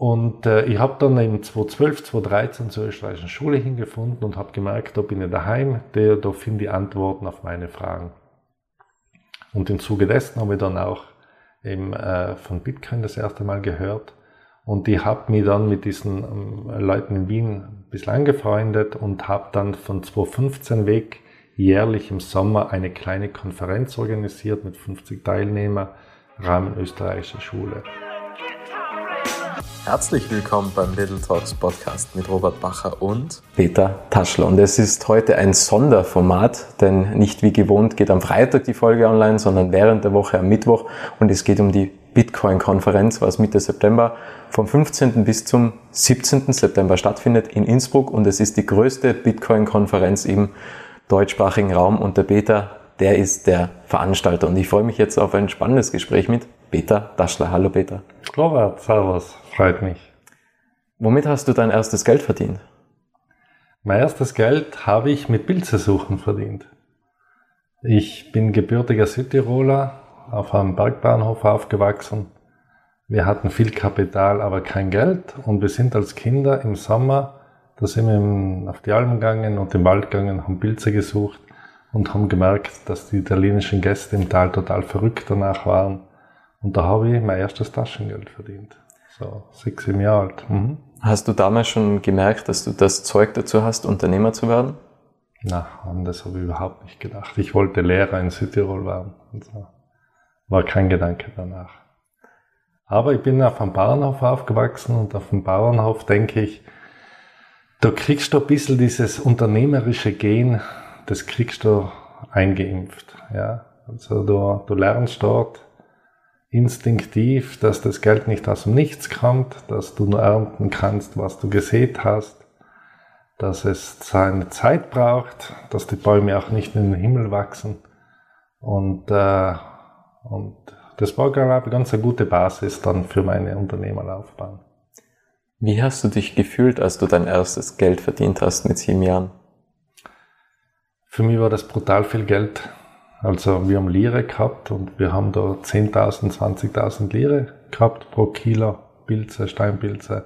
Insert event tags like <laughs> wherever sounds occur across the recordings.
Und äh, ich habe dann im 2012, 2013 zur österreichischen Schule hingefunden und habe gemerkt, da bin ich daheim, da, da finde ich Antworten auf meine Fragen. Und im Zuge dessen habe ich dann auch eben, äh, von Bitcoin das erste Mal gehört. Und ich habe mich dann mit diesen ähm, Leuten in Wien ein bisschen angefreundet und habe dann von 2015 weg jährlich im Sommer eine kleine Konferenz organisiert mit 50 Teilnehmern, Rahmen österreichischer Schule. Herzlich willkommen beim Little Talks Podcast mit Robert Bacher und Peter Taschler. Und es ist heute ein Sonderformat, denn nicht wie gewohnt geht am Freitag die Folge online, sondern während der Woche am Mittwoch. Und es geht um die Bitcoin-Konferenz, was Mitte September vom 15. bis zum 17. September stattfindet in Innsbruck. Und es ist die größte Bitcoin-Konferenz im deutschsprachigen Raum. Und der Peter, der ist der Veranstalter. Und ich freue mich jetzt auf ein spannendes Gespräch mit Peter Daschler. Hallo Peter. Robert, servus, freut mich. Womit hast du dein erstes Geld verdient? Mein erstes Geld habe ich mit Pilzesuchen verdient. Ich bin gebürtiger Südtiroler, auf einem Bergbahnhof aufgewachsen. Wir hatten viel Kapital, aber kein Geld und wir sind als Kinder im Sommer, da sind wir auf die Almen gegangen und im Wald gegangen, haben Pilze gesucht und haben gemerkt, dass die italienischen Gäste im Tal total verrückt danach waren und da habe ich mein erstes Taschengeld verdient. So, sechs, sieben Jahre alt. Mhm. Hast du damals schon gemerkt, dass du das Zeug dazu hast, Unternehmer zu werden? Na, an das habe ich überhaupt nicht gedacht. Ich wollte Lehrer in Südtirol werden. So. War kein Gedanke danach. Aber ich bin auf einem Bauernhof aufgewachsen und auf dem Bauernhof denke ich, da kriegst du ein bisschen dieses unternehmerische Gen, das kriegst du eingeimpft. Ja? Also du, du lernst dort, instinktiv, dass das Geld nicht aus dem Nichts kommt, dass du nur ernten kannst, was du gesät hast, dass es seine Zeit braucht, dass die Bäume auch nicht in den Himmel wachsen. Und, äh, und das war, glaube ich, eine ganz eine gute Basis dann für meine Unternehmerlaufbahn. Wie hast du dich gefühlt, als du dein erstes Geld verdient hast mit sieben Jahren? Für mich war das brutal viel Geld. Also wir haben Lire gehabt und wir haben da 10.000, 20.000 Lire gehabt pro Kilo Pilze, Steinpilze.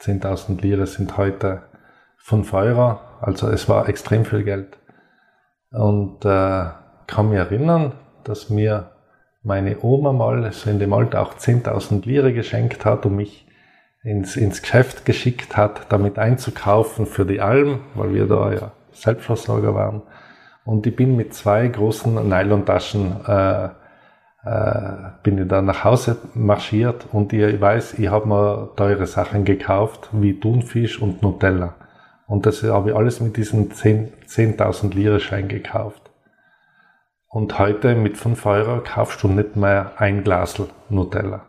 10.000 Lire sind heute 5 Euro. Also es war extrem viel Geld. Und äh, kann mich erinnern, dass mir meine Oma mal so in dem Alter auch 10.000 Lire geschenkt hat und mich ins, ins Geschäft geschickt hat, damit einzukaufen für die Alm, weil wir da ja Selbstversorger waren. Und ich bin mit zwei großen Nylontaschen äh, äh, bin ich dann nach Hause marschiert und ich weiß, ich habe mir teure Sachen gekauft, wie Thunfisch und Nutella. Und das habe ich alles mit diesen 10.000 10 Lire Schein gekauft. Und heute mit 5 Euro kaufst du nicht mehr ein Glas Nutella.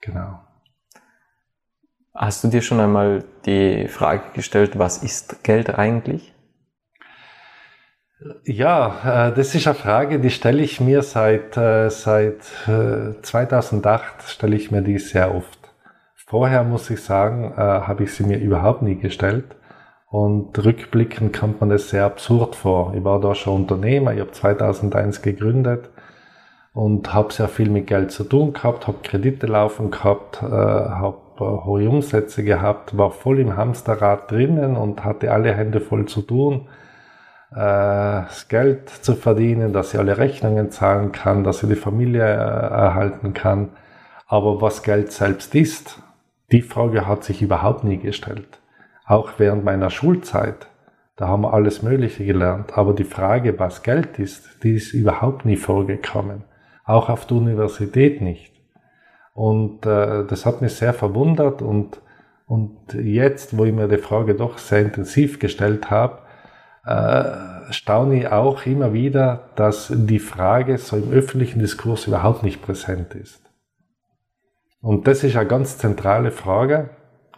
Genau. Hast du dir schon einmal die Frage gestellt, was ist Geld eigentlich? Ja, äh, das ist eine Frage, die stelle ich mir seit, äh, seit 2008, äh, stelle ich mir die sehr oft. Vorher muss ich sagen, habe ich sie mir überhaupt nie gestellt. Und rückblickend kommt man das sehr absurd vor. Ich war da schon Unternehmer, ich habe 2001 gegründet und habe sehr viel mit Geld zu tun gehabt, habe Kredite laufen gehabt, habe hohe Umsätze gehabt, war voll im Hamsterrad drinnen und hatte alle Hände voll zu tun das Geld zu verdienen, dass sie alle Rechnungen zahlen kann, dass sie die Familie äh, erhalten kann. Aber was Geld selbst ist, die Frage hat sich überhaupt nie gestellt. Auch während meiner Schulzeit, da haben wir alles Mögliche gelernt. Aber die Frage, was Geld ist, die ist überhaupt nie vorgekommen. Auch auf der Universität nicht. Und äh, das hat mich sehr verwundert und, und jetzt, wo ich mir die Frage doch sehr intensiv gestellt habe, äh, staune ich auch immer wieder, dass die Frage so im öffentlichen Diskurs überhaupt nicht präsent ist. Und das ist eine ganz zentrale Frage.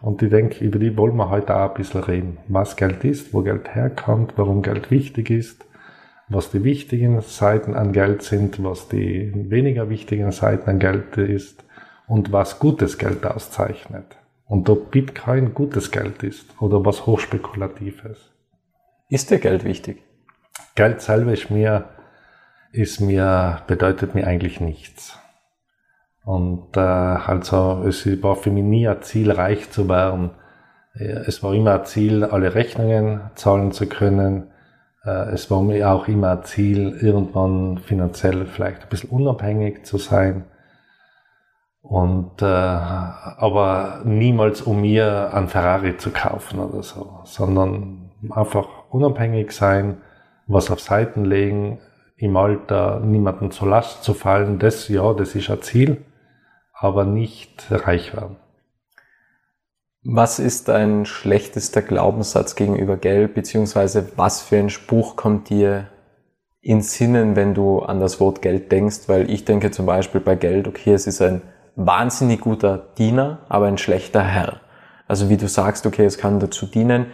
Und ich denke, über die wollen wir heute auch ein bisschen reden. Was Geld ist, wo Geld herkommt, warum Geld wichtig ist, was die wichtigen Seiten an Geld sind, was die weniger wichtigen Seiten an Geld ist und was gutes Geld auszeichnet. Und ob Bitcoin gutes Geld ist oder was hochspekulatives. Ist dir Geld wichtig? Geld selber ist mir, ist mir, bedeutet mir eigentlich nichts. Und äh, also es war für mich nie ein Ziel, reich zu werden. Es war immer ein Ziel, alle Rechnungen zahlen zu können. Äh, es war mir auch immer ein Ziel, irgendwann finanziell vielleicht ein bisschen unabhängig zu sein. Und äh, aber niemals um mir ein Ferrari zu kaufen oder so, sondern einfach unabhängig sein, was auf Seiten legen, im Alter niemanden zur Last zu fallen, das ja, das ist ein Ziel, aber nicht reich werden. Was ist dein schlechtester Glaubenssatz gegenüber Geld, beziehungsweise was für ein Spruch kommt dir ins Sinnen, wenn du an das Wort Geld denkst? Weil ich denke zum Beispiel bei Geld, okay, es ist ein wahnsinnig guter Diener, aber ein schlechter Herr. Also wie du sagst, okay, es kann dazu dienen,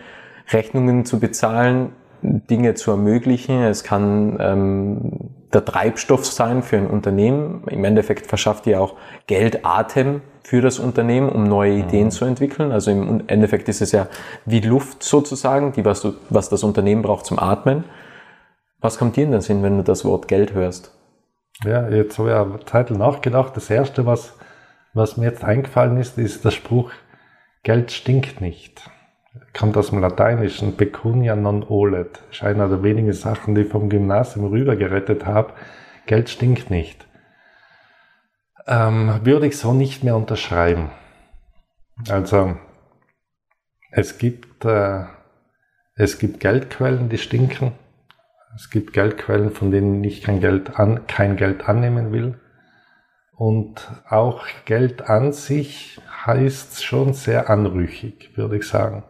Rechnungen zu bezahlen, Dinge zu ermöglichen. Es kann ähm, der Treibstoff sein für ein Unternehmen. Im Endeffekt verschafft ihr auch Geld Atem für das Unternehmen, um neue Ideen mhm. zu entwickeln. Also im Endeffekt ist es ja wie Luft sozusagen, die was, du, was das Unternehmen braucht zum Atmen. Was kommt dir in den Sinn, wenn du das Wort Geld hörst? Ja, jetzt habe ich eine Zeit nachgedacht. Das erste, was, was mir jetzt eingefallen ist, ist der Spruch, Geld stinkt nicht. Kommt aus dem Lateinischen, pecunia non olet. Ist einer der wenigen Sachen, die ich vom Gymnasium rüber gerettet habe. Geld stinkt nicht ähm, würde ich so nicht mehr unterschreiben. Also es gibt, äh, es gibt Geldquellen, die stinken. Es gibt Geldquellen, von denen ich kein Geld, an, kein Geld annehmen will. Und auch Geld an sich heißt schon sehr anrüchig, würde ich sagen.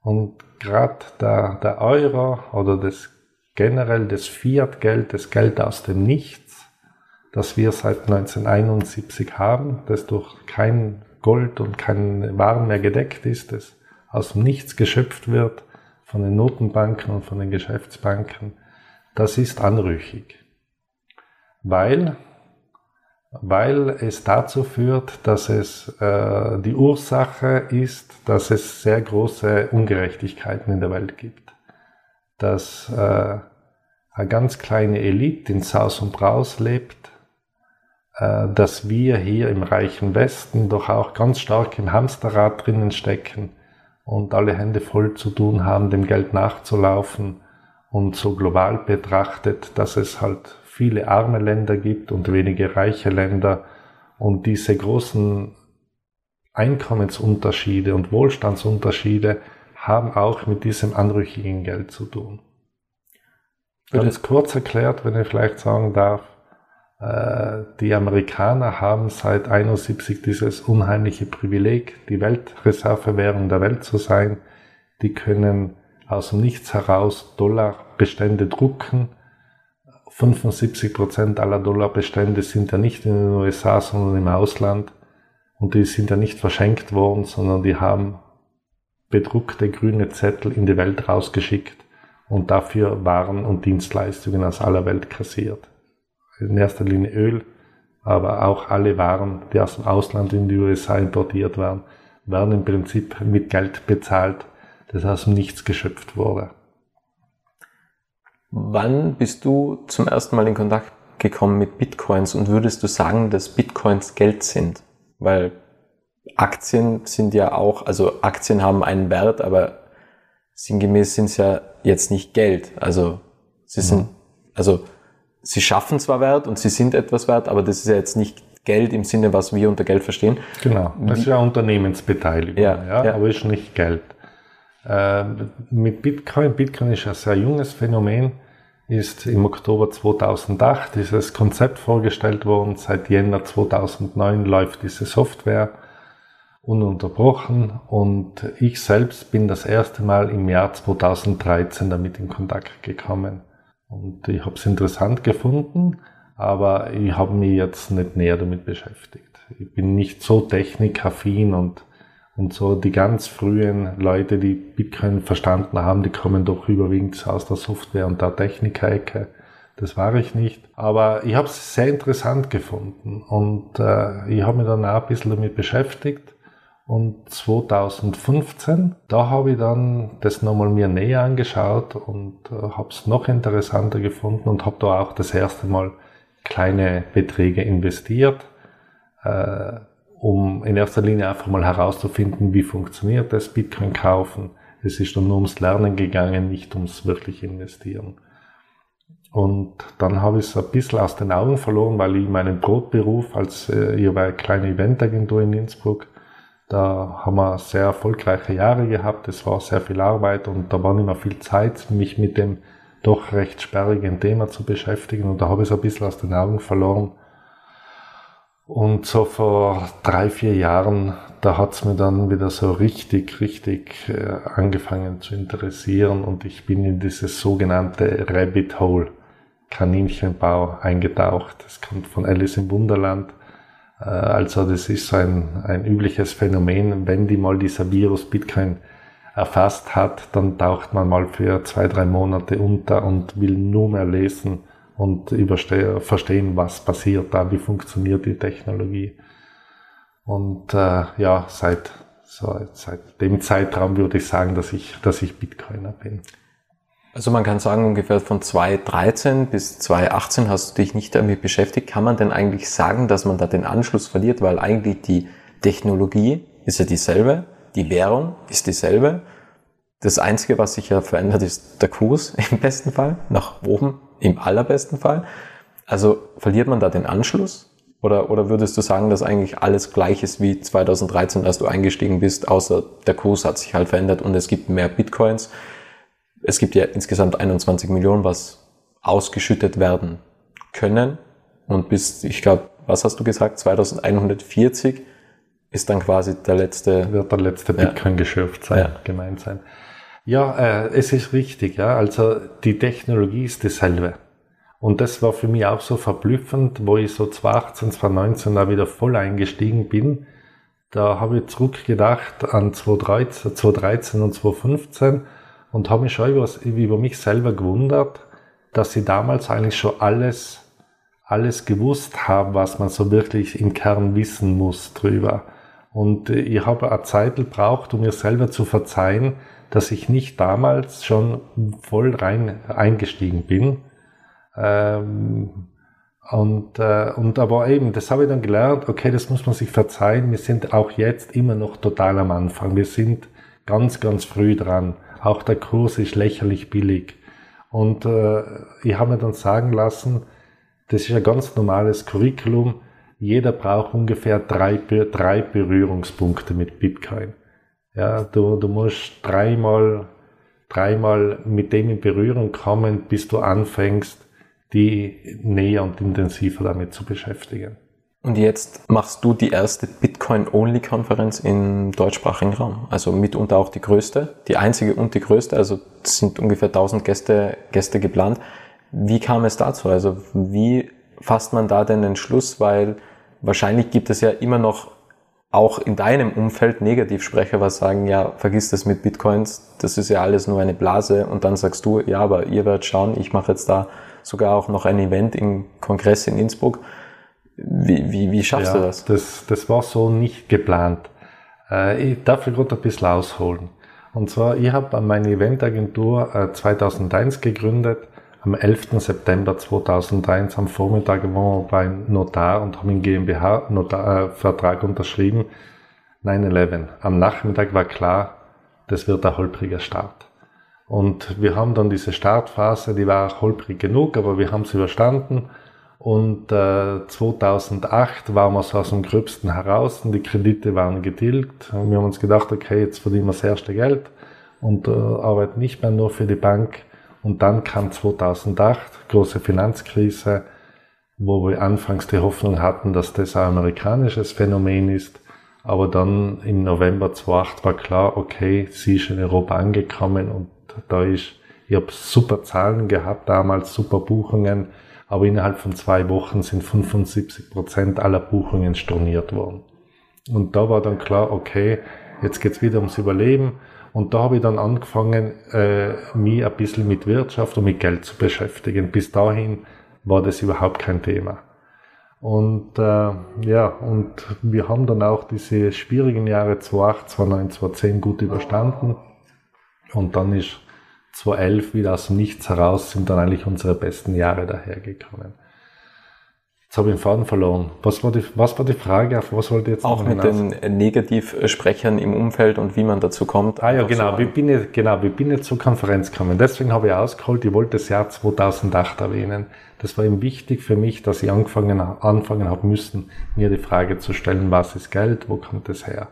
Und gerade der, der Euro oder das generell das Fiat-Geld, das Geld aus dem Nichts, das wir seit 1971 haben, das durch kein Gold und kein Waren mehr gedeckt ist, das aus dem Nichts geschöpft wird von den Notenbanken und von den Geschäftsbanken, das ist anrüchig. Weil, weil es dazu führt, dass es äh, die Ursache ist, dass es sehr große Ungerechtigkeiten in der Welt gibt. Dass äh, eine ganz kleine Elite in Saus und Braus lebt, äh, dass wir hier im reichen Westen doch auch ganz stark im Hamsterrad drinnen stecken und alle Hände voll zu tun haben, dem Geld nachzulaufen und so global betrachtet, dass es halt viele arme Länder gibt und wenige reiche Länder und diese großen Einkommensunterschiede und Wohlstandsunterschiede haben auch mit diesem anrüchigen Geld zu tun. Ganz kurz erklärt, wenn ich vielleicht sagen darf, äh, die Amerikaner haben seit 71 dieses unheimliche Privileg, die Weltreservewährung der Welt zu sein. Die können aus dem Nichts heraus Dollarbestände drucken. 75 Prozent aller Dollarbestände sind ja nicht in den USA, sondern im Ausland. Und die sind ja nicht verschenkt worden, sondern die haben bedruckte grüne Zettel in die Welt rausgeschickt und dafür Waren und Dienstleistungen aus aller Welt kassiert in erster Linie Öl, aber auch alle Waren, die aus dem Ausland in die USA importiert werden, werden im Prinzip mit Geld bezahlt, das aus dem Nichts geschöpft wurde. Wann bist du zum ersten Mal in Kontakt gekommen mit Bitcoins und würdest du sagen, dass Bitcoins Geld sind? Weil Aktien sind ja auch, also Aktien haben einen Wert, aber sinngemäß sind es ja jetzt nicht Geld. Also sie sind, mhm. also sie schaffen zwar Wert und sie sind etwas wert, aber das ist ja jetzt nicht Geld im Sinne, was wir unter Geld verstehen. Genau, das ist ja Unternehmensbeteiligung, ja, ja, ja. aber ist nicht Geld. Äh, mit Bitcoin, Bitcoin ist ein sehr junges Phänomen, ist im Oktober 2008 dieses Konzept vorgestellt worden. Seit Jänner 2009 läuft diese Software ununterbrochen und ich selbst bin das erste Mal im Jahr 2013 damit in Kontakt gekommen. Und ich habe es interessant gefunden, aber ich habe mich jetzt nicht näher damit beschäftigt. Ich bin nicht so technikaffin und, und so die ganz frühen Leute, die Bitcoin verstanden haben, die kommen doch überwiegend aus der Software- und der Techniker-Ecke. Das war ich nicht. Aber ich habe es sehr interessant gefunden und äh, ich habe mich dann auch ein bisschen damit beschäftigt und 2015, da habe ich dann das nochmal mir näher angeschaut und äh, habe es noch interessanter gefunden und habe da auch das erste Mal kleine Beträge investiert. äh, um in erster Linie einfach mal herauszufinden, wie funktioniert das Bitcoin kaufen. Es ist dann nur ums Lernen gegangen, nicht ums wirklich investieren. Und dann habe ich es ein bisschen aus den Augen verloren, weil ich meinen Brotberuf als äh, ich war eine kleine Eventagentur in Innsbruck, da haben wir sehr erfolgreiche Jahre gehabt. Es war sehr viel Arbeit und da war nicht mehr viel Zeit, mich mit dem doch recht sperrigen Thema zu beschäftigen. Und da habe ich es ein bisschen aus den Augen verloren. Und so vor drei, vier Jahren, da hat es mir dann wieder so richtig, richtig äh, angefangen zu interessieren und ich bin in dieses sogenannte Rabbit Hole Kaninchenbau eingetaucht. Das kommt von Alice im Wunderland. Äh, also das ist so ein, ein übliches Phänomen, wenn die mal dieser Virus Bitcoin erfasst hat, dann taucht man mal für zwei, drei Monate unter und will nur mehr lesen und verstehen, was passiert da, wie funktioniert die Technologie. Und äh, ja, seit, so, seit dem Zeitraum würde ich sagen, dass ich, dass ich Bitcoiner bin. Also man kann sagen, ungefähr von 2013 bis 2018 hast du dich nicht damit beschäftigt. Kann man denn eigentlich sagen, dass man da den Anschluss verliert, weil eigentlich die Technologie ist ja dieselbe, die Währung ist dieselbe. Das Einzige, was sich ja verändert, ist der Kurs <laughs> im besten Fall, nach oben im allerbesten Fall. Also verliert man da den Anschluss? Oder, oder würdest du sagen, dass eigentlich alles gleich ist wie 2013, als du eingestiegen bist, außer der Kurs hat sich halt verändert und es gibt mehr Bitcoins? es gibt ja insgesamt 21 Millionen, was ausgeschüttet werden können. Und bis, ich glaube, was hast du gesagt, 2140 ist dann quasi der letzte. Wird der letzte Bitcoin ja. geschürft sein, ja. gemeint sein. Ja, äh, es ist richtig, ja. Also die Technologie ist dieselbe. Und das war für mich auch so verblüffend, wo ich so 2018, 2019 da wieder voll eingestiegen bin. Da habe ich zurückgedacht an 2013, 2013 und 2015 und habe mich schon über, über mich selber gewundert, dass sie damals eigentlich schon alles, alles gewusst haben, was man so wirklich im Kern wissen muss drüber. Und äh, ich habe eine Zeit gebraucht, um mir selber zu verzeihen, dass ich nicht damals schon voll rein eingestiegen bin. Ähm, und, äh, und aber eben, das habe ich dann gelernt, okay, das muss man sich verzeihen. Wir sind auch jetzt immer noch total am Anfang. Wir sind ganz, ganz früh dran. Auch der Kurs ist lächerlich billig. Und äh, ich habe mir dann sagen lassen, das ist ein ganz normales Curriculum. Jeder braucht ungefähr drei, drei Berührungspunkte mit Bitcoin. Ja, du, du musst dreimal, dreimal mit dem in Berührung kommen, bis du anfängst, die näher und intensiver damit zu beschäftigen. Und jetzt machst du die erste Bitcoin-Only-Konferenz im deutschsprachigen Raum. Also mitunter auch die größte, die einzige und die größte. Also sind ungefähr 1000 Gäste, Gäste geplant. Wie kam es dazu? Also wie fasst man da den Schluss? Weil wahrscheinlich gibt es ja immer noch auch in deinem Umfeld Negativsprecher, was sagen, ja, vergiss das mit Bitcoins, das ist ja alles nur eine Blase. Und dann sagst du, ja, aber ihr werdet schauen, ich mache jetzt da sogar auch noch ein Event im Kongress in Innsbruck wie, wie, wie schaffst ja, du das? das? Das war so nicht geplant. Äh, ich darf gerade ein bisschen ausholen. Und zwar, ich habe meine Eventagentur äh, 2001 gegründet. Am 11. September 2001 am Vormittag waren wir beim Notar und haben einen GmbH-Vertrag äh, unterschrieben. 9-11. Am Nachmittag war klar, das wird ein holpriger Start. Und wir haben dann diese Startphase, die war holprig genug, aber wir haben es überstanden und äh, 2008 waren wir so aus dem Gröbsten heraus und die Kredite waren getilgt. Und wir haben uns gedacht, okay, jetzt verdienen wir das erste Geld und äh, arbeiten nicht mehr nur für die Bank. Und dann kam 2008, große Finanzkrise, wo wir anfangs die Hoffnung hatten, dass das ein amerikanisches Phänomen ist. Aber dann im November 2008 war klar, okay, sie ist in Europa angekommen und da ist, ich habe super Zahlen gehabt damals, super Buchungen aber innerhalb von zwei Wochen sind 75 Prozent aller Buchungen storniert worden. Und da war dann klar, okay, jetzt geht's wieder ums Überleben. Und da habe ich dann angefangen, äh, mich ein bisschen mit Wirtschaft und mit Geld zu beschäftigen. Bis dahin war das überhaupt kein Thema. Und äh, ja, und wir haben dann auch diese schwierigen Jahre 2008, 2009, 2010 gut überstanden. Und dann ist 2011 wieder aus dem Nichts heraus sind dann eigentlich unsere besten Jahre dahergekommen. Jetzt habe ich den Faden verloren. Was war die, was war die Frage? Auf was wollte ich jetzt Auch mit hinaus? den Negativsprechern im Umfeld und wie man dazu kommt. Ah ja, genau. So wie, bin ich, genau. Wie bin ich zur Konferenz gekommen? Deswegen habe ich ausgeholt, ich wollte das Jahr 2008 erwähnen. Das war eben wichtig für mich, dass ich angefangen, anfangen habe müssen, mir die Frage zu stellen, was ist Geld, wo kommt es her?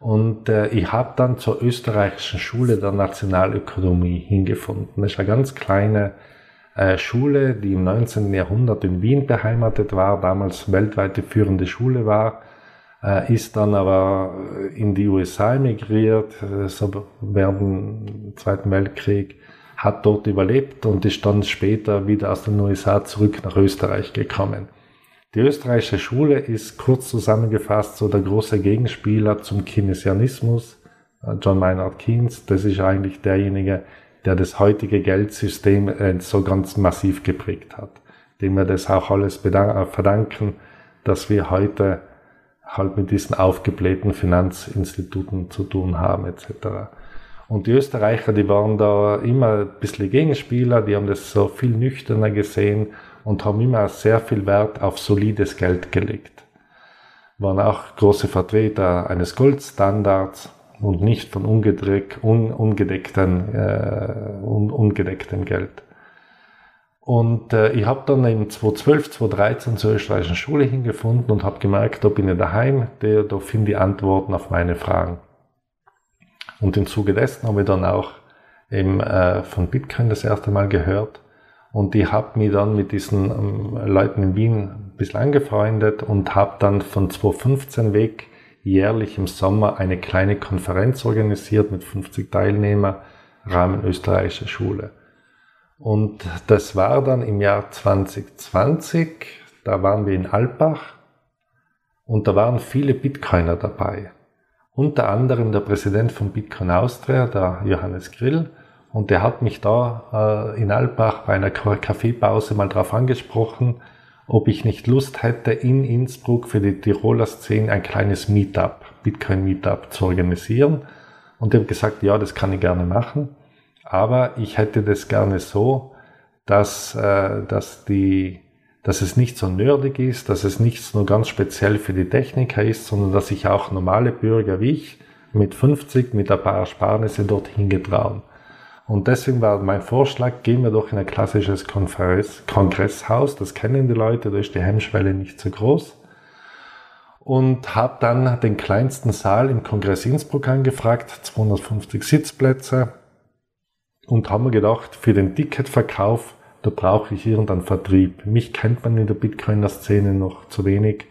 Und äh, ich habe dann zur österreichischen Schule der Nationalökonomie hingefunden. Das ist eine ganz kleine Schule, die im 19. Jahrhundert in Wien beheimatet war, damals weltweit die führende Schule war, äh, ist dann aber in die USA emigriert, äh, so während dem Zweiten Weltkrieg, hat dort überlebt und ist dann später wieder aus den USA zurück nach Österreich gekommen. Die österreichische Schule ist kurz zusammengefasst so der große Gegenspieler zum Keynesianismus. John Maynard Keynes, das ist eigentlich derjenige, der das heutige Geldsystem äh, so ganz massiv geprägt hat. Dem wir das auch alles äh, verdanken, dass wir heute halt mit diesen aufgeblähten Finanzinstituten zu tun haben etc. Und die Österreicher, die waren da immer ein bisschen Gegenspieler, die haben das so viel nüchterner gesehen und haben immer sehr viel Wert auf solides Geld gelegt. Waren auch große Vertreter eines Goldstandards und nicht von ungedeck, un, ungedeckten, äh, un, ungedecktem Geld. Und äh, ich habe dann im 2012, 2013 zur österreichischen Schule hingefunden und habe gemerkt, da bin ich daheim, da, da finde ich Antworten auf meine Fragen. Und im Zuge dessen habe ich dann auch eben, äh, von Bitcoin das erste Mal gehört. Und ich habe mich dann mit diesen ähm, Leuten in Wien ein bisschen angefreundet und habe dann von 2015 weg jährlich im Sommer eine kleine Konferenz organisiert mit 50 Teilnehmern, Rahmen österreichischer Schule. Und das war dann im Jahr 2020, da waren wir in Alpbach und da waren viele Bitcoiner dabei. Unter anderem der Präsident von Bitcoin Austria, der Johannes Grill, und der hat mich da äh, in Alpbach bei einer Kaffeepause mal drauf angesprochen, ob ich nicht Lust hätte, in Innsbruck für die Tiroler Szene ein kleines Meetup, Bitcoin Meetup zu organisieren. Und ich habe gesagt, ja, das kann ich gerne machen. Aber ich hätte das gerne so, dass, äh, dass, die, dass es nicht so nerdig ist, dass es nicht nur ganz speziell für die Techniker ist, sondern dass sich auch normale Bürger wie ich mit 50, mit ein paar Ersparnisse dorthin getrauen. Und deswegen war mein Vorschlag, gehen wir doch in ein klassisches Kongress, Kongresshaus, das kennen die Leute, da ist die Hemmschwelle nicht so groß. Und habe dann den kleinsten Saal im Kongress Innsbruck angefragt, 250 Sitzplätze. Und haben mir gedacht, für den Ticketverkauf, da brauche ich irgendeinen Vertrieb. Mich kennt man in der Bitcoiner-Szene noch zu wenig.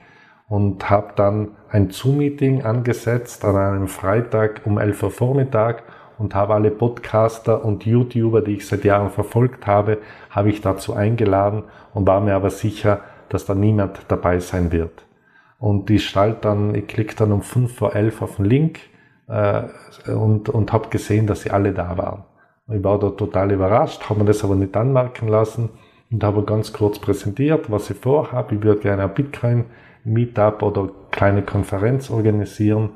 Und habe dann ein Zoom-Meeting angesetzt an einem Freitag um 11 Uhr Vormittag und habe alle Podcaster und YouTuber, die ich seit Jahren verfolgt habe, habe ich dazu eingeladen und war mir aber sicher, dass da niemand dabei sein wird. Und ich schalt dann, ich klicke dann um 5 vor 11 auf den Link äh, und, und habe gesehen, dass sie alle da waren. Ich war da total überrascht, habe mir das aber nicht anmerken lassen und habe ganz kurz präsentiert, was ich vorhabe. Ich würde gerne ein Bitcoin-Meetup oder kleine Konferenz organisieren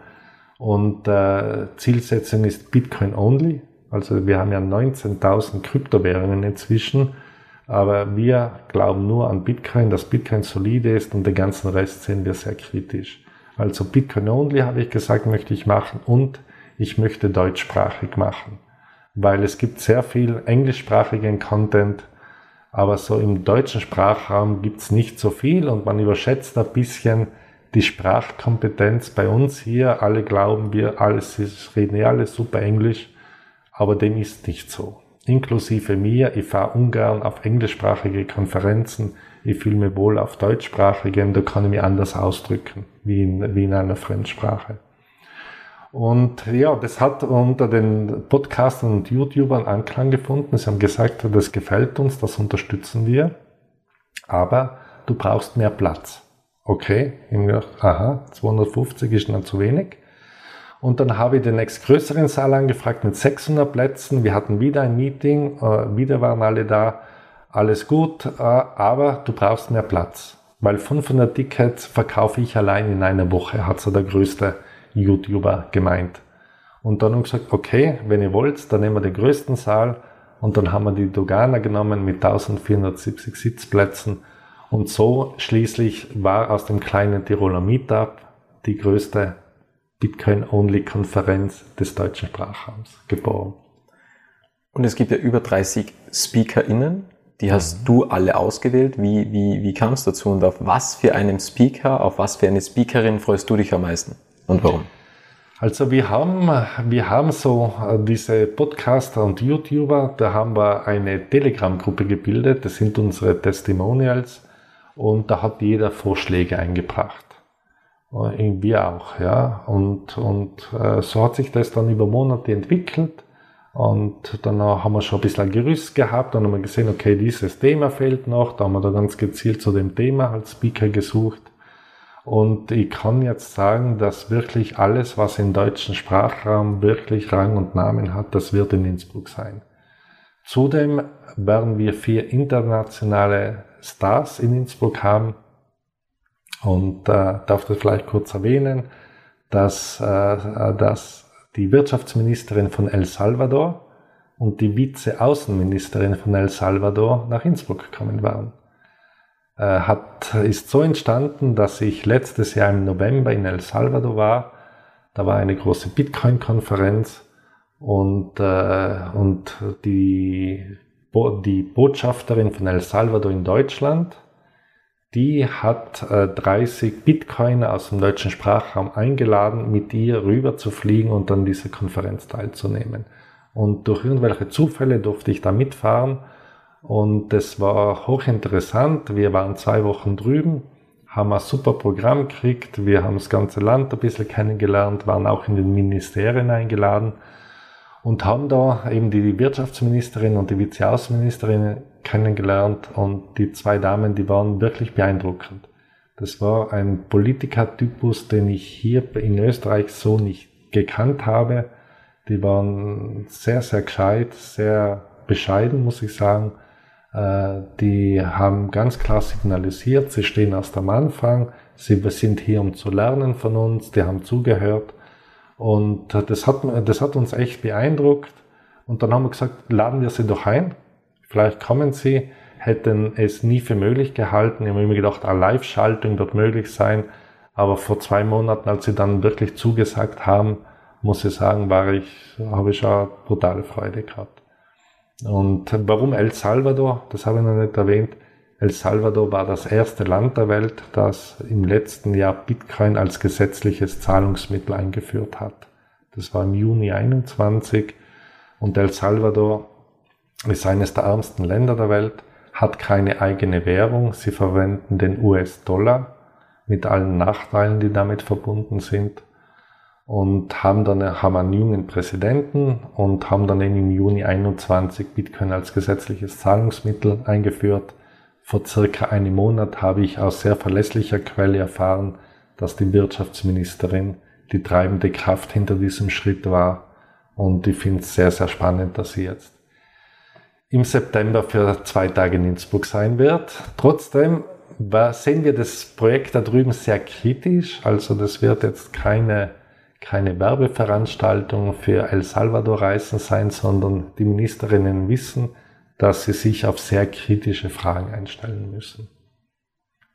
und äh, Zielsetzung ist Bitcoin only. Also wir haben ja 19.000 Kryptowährungen inzwischen, aber wir glauben nur an Bitcoin, dass Bitcoin solide ist und den ganzen Rest sehen wir sehr kritisch. Also Bitcoin only habe ich gesagt, möchte ich machen und ich möchte deutschsprachig machen, weil es gibt sehr viel englischsprachigen Content, aber so im deutschen Sprachraum gibt es nicht so viel und man überschätzt ein bisschen, die Sprachkompetenz bei uns hier, alle glauben wir, alles ist, reden ja alles super Englisch, aber dem ist nicht so. Inklusive mir, ich fahre ungern auf englischsprachige Konferenzen, ich fühle mich wohl auf deutschsprachigen, da kann ich mich anders ausdrücken, wie in, wie in einer Fremdsprache. Und ja, das hat unter den Podcastern und YouTubern Anklang gefunden. Sie haben gesagt, das gefällt uns, das unterstützen wir, aber du brauchst mehr Platz. Okay, ich habe gedacht, aha, 250 ist dann zu wenig. Und dann habe ich den nächstgrößeren Saal angefragt mit 600 Plätzen. Wir hatten wieder ein Meeting, äh, wieder waren alle da. Alles gut, äh, aber du brauchst mehr Platz. Weil 500 Tickets verkaufe ich allein in einer Woche, hat so der größte YouTuber gemeint. Und dann haben wir gesagt, okay, wenn ihr wollt, dann nehmen wir den größten Saal. Und dann haben wir die Dogana genommen mit 1470 Sitzplätzen Und so schließlich war aus dem kleinen Tiroler Meetup die größte Bitcoin-Only-Konferenz des deutschen Sprachraums geboren. Und es gibt ja über 30 SpeakerInnen. Die hast mhm. du alle ausgewählt. Wie, wie, wie kam es dazu und auf was für einen Speaker, auf was für eine Speakerin freust du dich am meisten und warum? Also wir haben, wir haben so äh, diese Podcaster und YouTuber, da haben wir eine Telegram-Gruppe gebildet, das sind unsere Testimonials und da hat jeder Vorschläge eingebracht. Äh, wir auch, ja. Und, und äh, so hat sich das dann über Monate entwickelt. Und dann haben wir schon ein bisschen ein Gerüst gehabt, dann haben wir gesehen, okay, dieses Thema fehlt noch, da haben wir da ganz gezielt zu dem Thema als Speaker gesucht. Und ich kann jetzt sagen, dass wirklich alles, was im deutschen Sprachraum wirklich Rang und Namen hat, das wird in Innsbruck sein. Zudem werden wir vier internationale Stars in Innsbruck haben. Und äh, darf das vielleicht kurz erwähnen, dass, äh, dass die Wirtschaftsministerin von El Salvador und die Vize-Außenministerin von El Salvador nach Innsbruck kommen werden. Äh, hat, ist so entstanden, dass ich letztes Jahr im November in El Salvador war. Da war eine große Bitcoin-Konferenz und, äh, und die, die Botschafterin von El Salvador in Deutschland, die hat äh, 30 Bitcoiner aus dem deutschen Sprachraum eingeladen, mit ihr rüber zu fliegen und an dieser Konferenz teilzunehmen. Und durch irgendwelche Zufälle durfte ich da mitfahren und das war hochinteressant. Wir waren zwei Wochen drüben, haben ein super Programm gekriegt. Wir haben das ganze Land ein bisschen kennengelernt, waren auch in den Ministerien eingeladen und haben da eben die Wirtschaftsministerin und die Vizeaußenministerin kennengelernt und die zwei Damen, die waren wirklich beeindruckend. Das war ein Politikertypus, den ich hier in Österreich so nicht gekannt habe. Die waren sehr, sehr gescheit, sehr bescheiden, muss ich sagen. Äh, die haben ganz klar signalisiert, sie stehen erst am Anfang, sie sind hier, um zu lernen von uns, die haben zugehört. Und das hat, das hat uns echt beeindruckt. Und dann haben wir gesagt, laden wir sie doch ein. Vielleicht kommen sie, hätten es nie für möglich gehalten. Ich habe immer gedacht, eine Live-Schaltung wird möglich sein. Aber vor zwei Monaten, als sie dann wirklich zugesagt haben, muss ich sagen, war ich, habe ich schon brutale Freude gehabt. Und warum El Salvador? Das habe ich noch nicht erwähnt. El Salvador war das erste Land der Welt, das im letzten Jahr Bitcoin als gesetzliches Zahlungsmittel eingeführt hat. Das war im Juni 21 und El Salvador ist eines der ärmsten Länder der Welt, hat keine eigene Währung. Sie verwenden den US-Dollar mit allen Nachteilen, die damit verbunden sind und haben dann haben einen jungen Präsidenten und haben dann im Juni 21 Bitcoin als gesetzliches Zahlungsmittel eingeführt. Vor circa einem Monat habe ich aus sehr verlässlicher Quelle erfahren, dass die Wirtschaftsministerin die treibende Kraft hinter diesem Schritt war. Und ich finde es sehr, sehr spannend, dass sie jetzt im September für zwei Tage in Innsbruck sein wird. Trotzdem sehen wir das Projekt da drüben sehr kritisch. Also das wird jetzt keine keine Werbeveranstaltung für El Salvador Reisen sein, sondern die Ministerinnen wissen, dass sie sich auf sehr kritische Fragen einstellen müssen.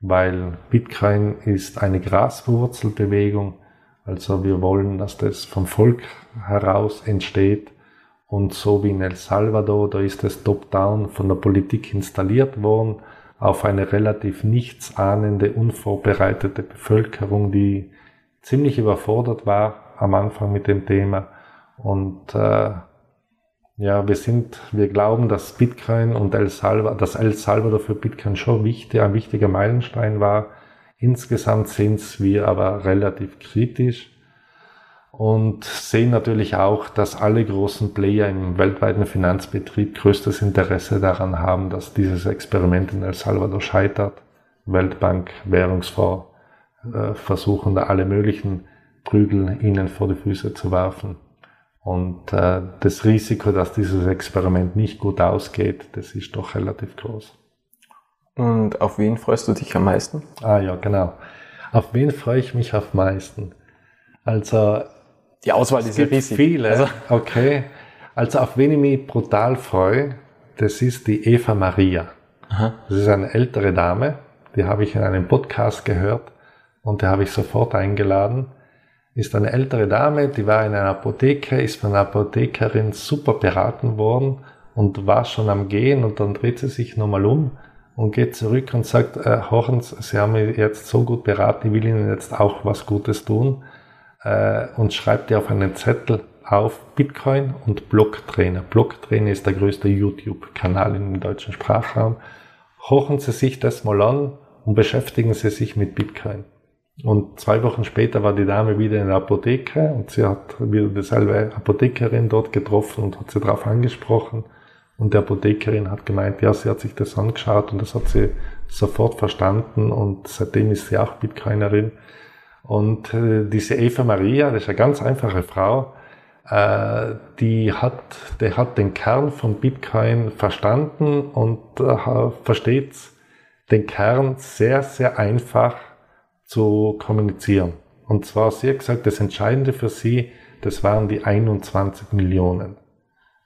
Weil Bitcoin ist eine Graswurzelbewegung, also wir wollen, dass das vom Volk heraus entsteht und so wie in El Salvador, da ist es top-down von der Politik installiert worden auf eine relativ nichtsahnende, unvorbereitete Bevölkerung, die ziemlich überfordert war am Anfang mit dem Thema. Und äh, ja, wir sind, wir glauben, dass Bitcoin und El Salvador, dass El Salvador für Bitcoin schon wichtig, ein wichtiger Meilenstein war. Insgesamt sind wir aber relativ kritisch und sehen natürlich auch, dass alle großen Player im weltweiten Finanzbetrieb größtes Interesse daran haben, dass dieses Experiment in El Salvador scheitert. Weltbank, Währungsfonds äh, versuchen da alle möglichen Prügel ihnen vor die Füße zu werfen. Und äh, das Risiko, dass dieses Experiment nicht gut ausgeht, das ist doch relativ groß. Und auf wen freust du dich am meisten? Ah ja, genau. Auf wen freue ich mich am meisten? Also die Auswahl ist ja riesig. Viele. Also. Okay. Also auf wen ich mich brutal freue, das ist die Eva Maria. Aha. Das ist eine ältere Dame, die habe ich in einem Podcast gehört und die habe ich sofort eingeladen. Ist eine ältere Dame, die war in einer Apotheke, ist von einer Apothekerin super beraten worden und war schon am Gehen und dann dreht sie sich nochmal um und geht zurück und sagt, äh, Horens, Sie haben mich jetzt so gut beraten, ich will Ihnen jetzt auch was Gutes tun äh, und schreibt ihr auf einen Zettel auf Bitcoin und Blocktrainer. Blocktrainer ist der größte YouTube-Kanal im deutschen Sprachraum. Hochen Sie sich das mal an und beschäftigen Sie sich mit Bitcoin. Und zwei Wochen später war die Dame wieder in der Apotheke und sie hat wieder dieselbe Apothekerin dort getroffen und hat sie darauf angesprochen. Und die Apothekerin hat gemeint, ja, sie hat sich das angeschaut und das hat sie sofort verstanden und seitdem ist sie auch Bitcoinerin. Und äh, diese Eva Maria, das ist eine ganz einfache Frau, äh, die hat, der hat den Kern von Bitcoin verstanden und äh, versteht den Kern sehr, sehr einfach zu kommunizieren. Und zwar, sie hat gesagt, das Entscheidende für sie, das waren die 21 Millionen.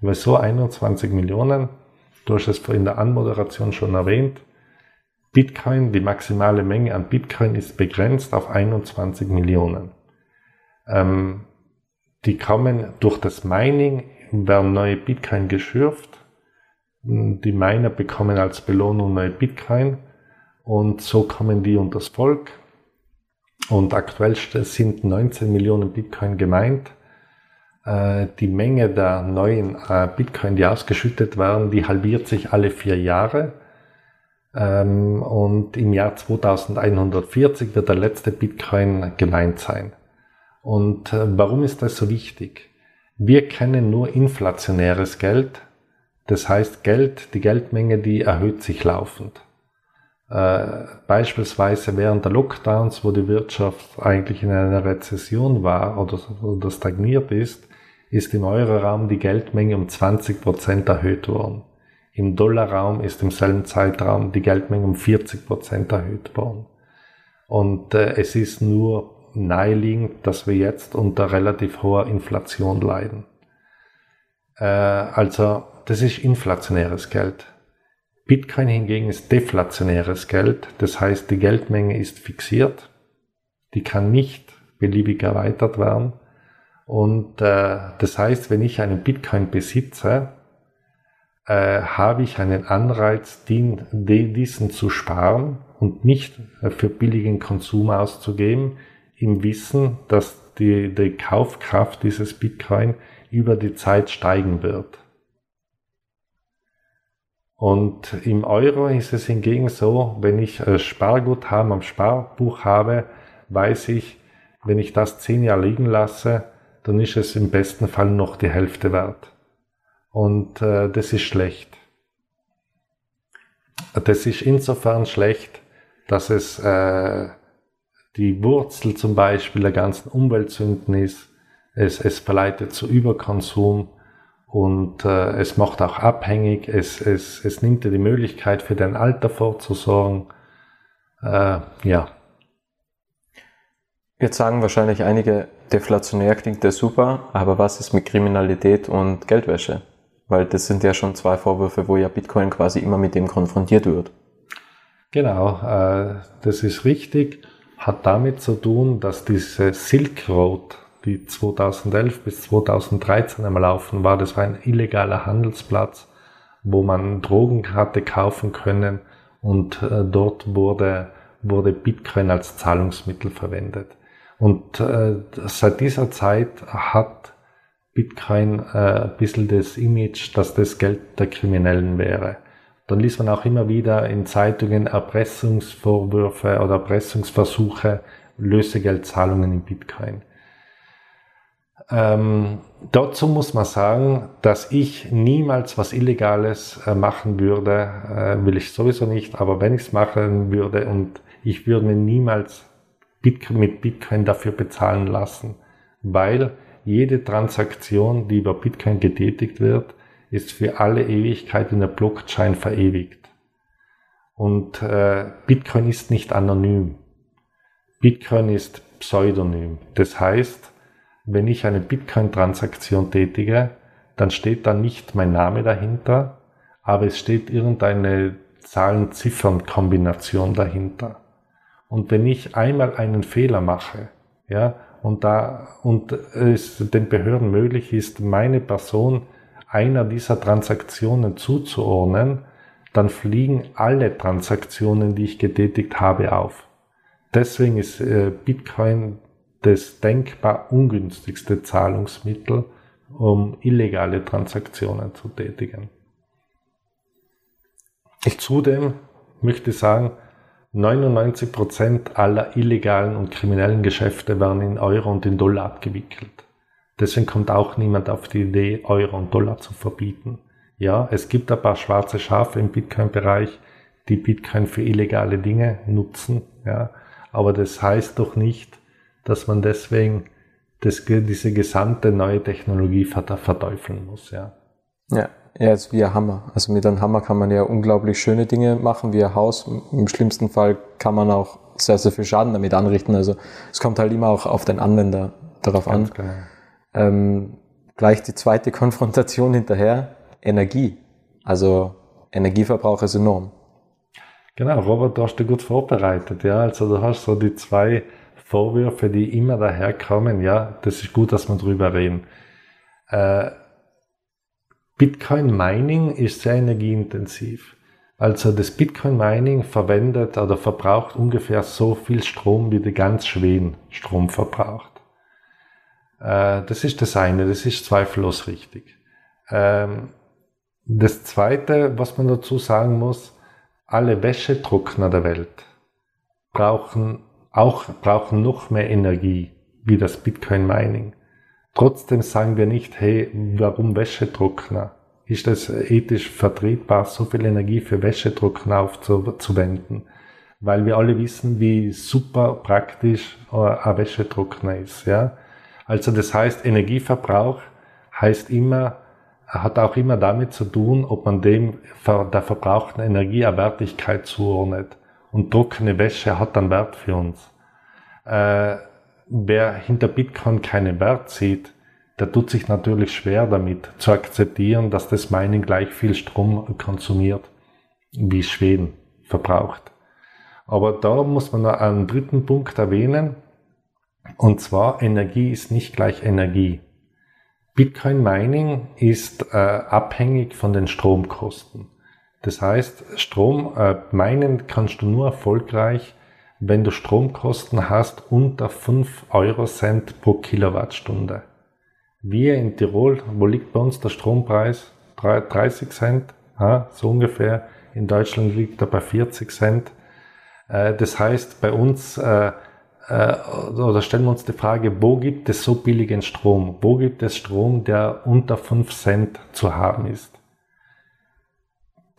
Weil so 21 Millionen, du hast es in der Anmoderation schon erwähnt, Bitcoin, die maximale Menge an Bitcoin ist begrenzt auf 21 Millionen. Ähm, die kommen durch das Mining, werden neue Bitcoin geschürft. Die Miner bekommen als Belohnung neue Bitcoin und so kommen die unter das Volk. Und aktuell sind 19 Millionen Bitcoin gemeint. Äh, die Menge der neuen äh, Bitcoin, die ausgeschüttet werden, die halbiert sich alle vier Jahre. Ähm, und im Jahr 2140 wird der letzte Bitcoin gemeint sein. Und äh, warum ist das so wichtig? Wir kennen nur inflationäres Geld. Das heißt, Geld, die Geldmenge, die erhöht sich laufend. Äh, beispielsweise während der Lockdowns, wo die Wirtschaft eigentlich in einer Rezession war oder, oder stagniert ist, ist im Euroraum die Geldmenge um 20 Prozent erhöht worden. Im Dollarraum ist im selben Zeitraum die Geldmenge um 40 Prozent erhöht worden. Und äh, es ist nur naheliegend, dass wir jetzt unter relativ hoher Inflation leiden. Äh, also das ist inflationäres Geld. Bitcoin hingegen ist deflationäres Geld, das heißt die Geldmenge ist fixiert, die kann nicht beliebig erweitert werden. Und äh, das heißt, wenn ich einen Bitcoin besitze, äh, habe ich einen Anreiz, den, diesen zu sparen und nicht für billigen Konsum auszugeben, im Wissen, dass die, die Kaufkraft dieses Bitcoin über die Zeit steigen wird. Und im Euro ist es hingegen so, wenn ich Sparguthaben am Sparbuch habe, weiß ich, wenn ich das zehn Jahre liegen lasse, dann ist es im besten Fall noch die Hälfte wert. Und äh, das ist schlecht. Das ist insofern schlecht, dass es äh, die Wurzel zum Beispiel der ganzen Umweltsünden ist. Es, es verleitet zu Überkonsum und äh, es macht auch abhängig. Es, es, es nimmt dir die Möglichkeit für dein Alter vorzusorgen. Äh, ja. Jetzt sagen wahrscheinlich einige, deflationär klingt das super, aber was ist mit Kriminalität und Geldwäsche? Weil das sind ja schon zwei Vorwürfe, wo ja Bitcoin quasi immer mit dem konfrontiert wird. Genau, äh, das ist richtig hat damit zu tun, dass diese Silk Road, die 2011 bis 2013 am Laufen war, das war ein illegaler Handelsplatz, wo man Drogen hatte kaufen können und äh, dort wurde, wurde Bitcoin als Zahlungsmittel verwendet. Und äh, seit dieser Zeit hat Bitcoin äh, ein bisschen das Image, dass das Geld der Kriminellen wäre. Dann liest man auch immer wieder in Zeitungen Erpressungsvorwürfe oder Erpressungsversuche, Lösegeldzahlungen in Bitcoin. Ähm, dazu muss man sagen, dass ich niemals was Illegales äh, machen würde, äh, will ich sowieso nicht, aber wenn ich es machen würde und ich würde mir niemals Bitcoin, mit Bitcoin dafür bezahlen lassen, weil jede Transaktion, die über Bitcoin getätigt wird, ist für alle Ewigkeit in der Blockchain verewigt. Und äh, Bitcoin ist nicht anonym. Bitcoin ist pseudonym. Das heißt, wenn ich eine Bitcoin-Transaktion tätige, dann steht da nicht mein Name dahinter, aber es steht irgendeine Zahlen-Ziffern-Kombination dahinter. Und wenn ich einmal einen Fehler mache, ja, und da, und es den Behörden möglich ist, meine Person einer dieser Transaktionen zuzuordnen, dann fliegen alle Transaktionen, die ich getätigt habe, auf. Deswegen ist äh, Bitcoin das denkbar ungünstigste Zahlungsmittel, um illegale Transaktionen zu tätigen. Ich zudem möchte sagen, 99 Prozent aller illegalen und kriminellen Geschäfte werden in Euro und in Dollar abgewickelt. Deswegen kommt auch niemand auf die Idee, Euro und Dollar zu verbieten. Ja, es gibt ein paar schwarze Schafe im Bitcoin-Bereich, die Bitcoin für illegale Dinge nutzen, ja, aber das heißt doch nicht, dass man deswegen das, diese gesamte neue Technologie verteufeln muss, ja. Ja, er ist wie ein Hammer. Also mit einem Hammer kann man ja unglaublich schöne Dinge machen, wie ein Haus. Im schlimmsten Fall kann man auch sehr, sehr viel Schaden damit anrichten. Also es kommt halt immer auch auf den Anwender darauf Ganz an. Genau. Ähm, gleich die zweite <laughs> Konfrontation hinterher, Energie. Also Energieverbrauch ist enorm. Genau, Robert, du hast dich gut vorbereitet, ja. Also du hast so die zwei Vorwürfe, die immer daherkommen, ja, das ist gut, dass wir drüber reden. Äh, Bitcoin Mining ist sehr energieintensiv. Also das Bitcoin Mining verwendet oder verbraucht ungefähr so viel Strom, wie die ganz Schweden Strom verbraucht. Äh, das ist das eine, das ist zweifellos richtig. Ähm, das zweite, was man dazu sagen muss, alle Wäschetrockner der Welt brauchen auch, brauchen noch mehr Energie wie das Bitcoin Mining. Trotzdem sagen wir nicht, hey, warum Wäschetrockner? Ist es ethisch vertretbar, so viel Energie für Wäschetrockner aufzuwenden? Weil wir alle wissen, wie super praktisch ein Wäschetrockner ist, ja? Also das heißt, Energieverbrauch heißt immer, hat auch immer damit zu tun, ob man dem der verbrauchten Energie eine Wertigkeit zuordnet. Und trockene Wäsche hat dann Wert für uns. Äh, wer hinter Bitcoin keinen Wert sieht, der tut sich natürlich schwer damit zu akzeptieren, dass das Mining gleich viel Strom konsumiert, wie Schweden verbraucht. Aber da muss man noch einen dritten Punkt erwähnen, und zwar, Energie ist nicht gleich Energie. Bitcoin Mining ist äh, abhängig von den Stromkosten. Das heißt, Strom äh, minen kannst du nur erfolgreich, wenn du Stromkosten hast unter 5 Euro Cent pro Kilowattstunde. Wir in Tirol, wo liegt bei uns der Strompreis? 30 Cent, ja, so ungefähr. In Deutschland liegt er bei 40 Cent. Äh, das heißt, bei uns äh, äh, oder stellen wir uns die Frage, wo gibt es so billigen Strom? Wo gibt es Strom, der unter 5 Cent zu haben ist?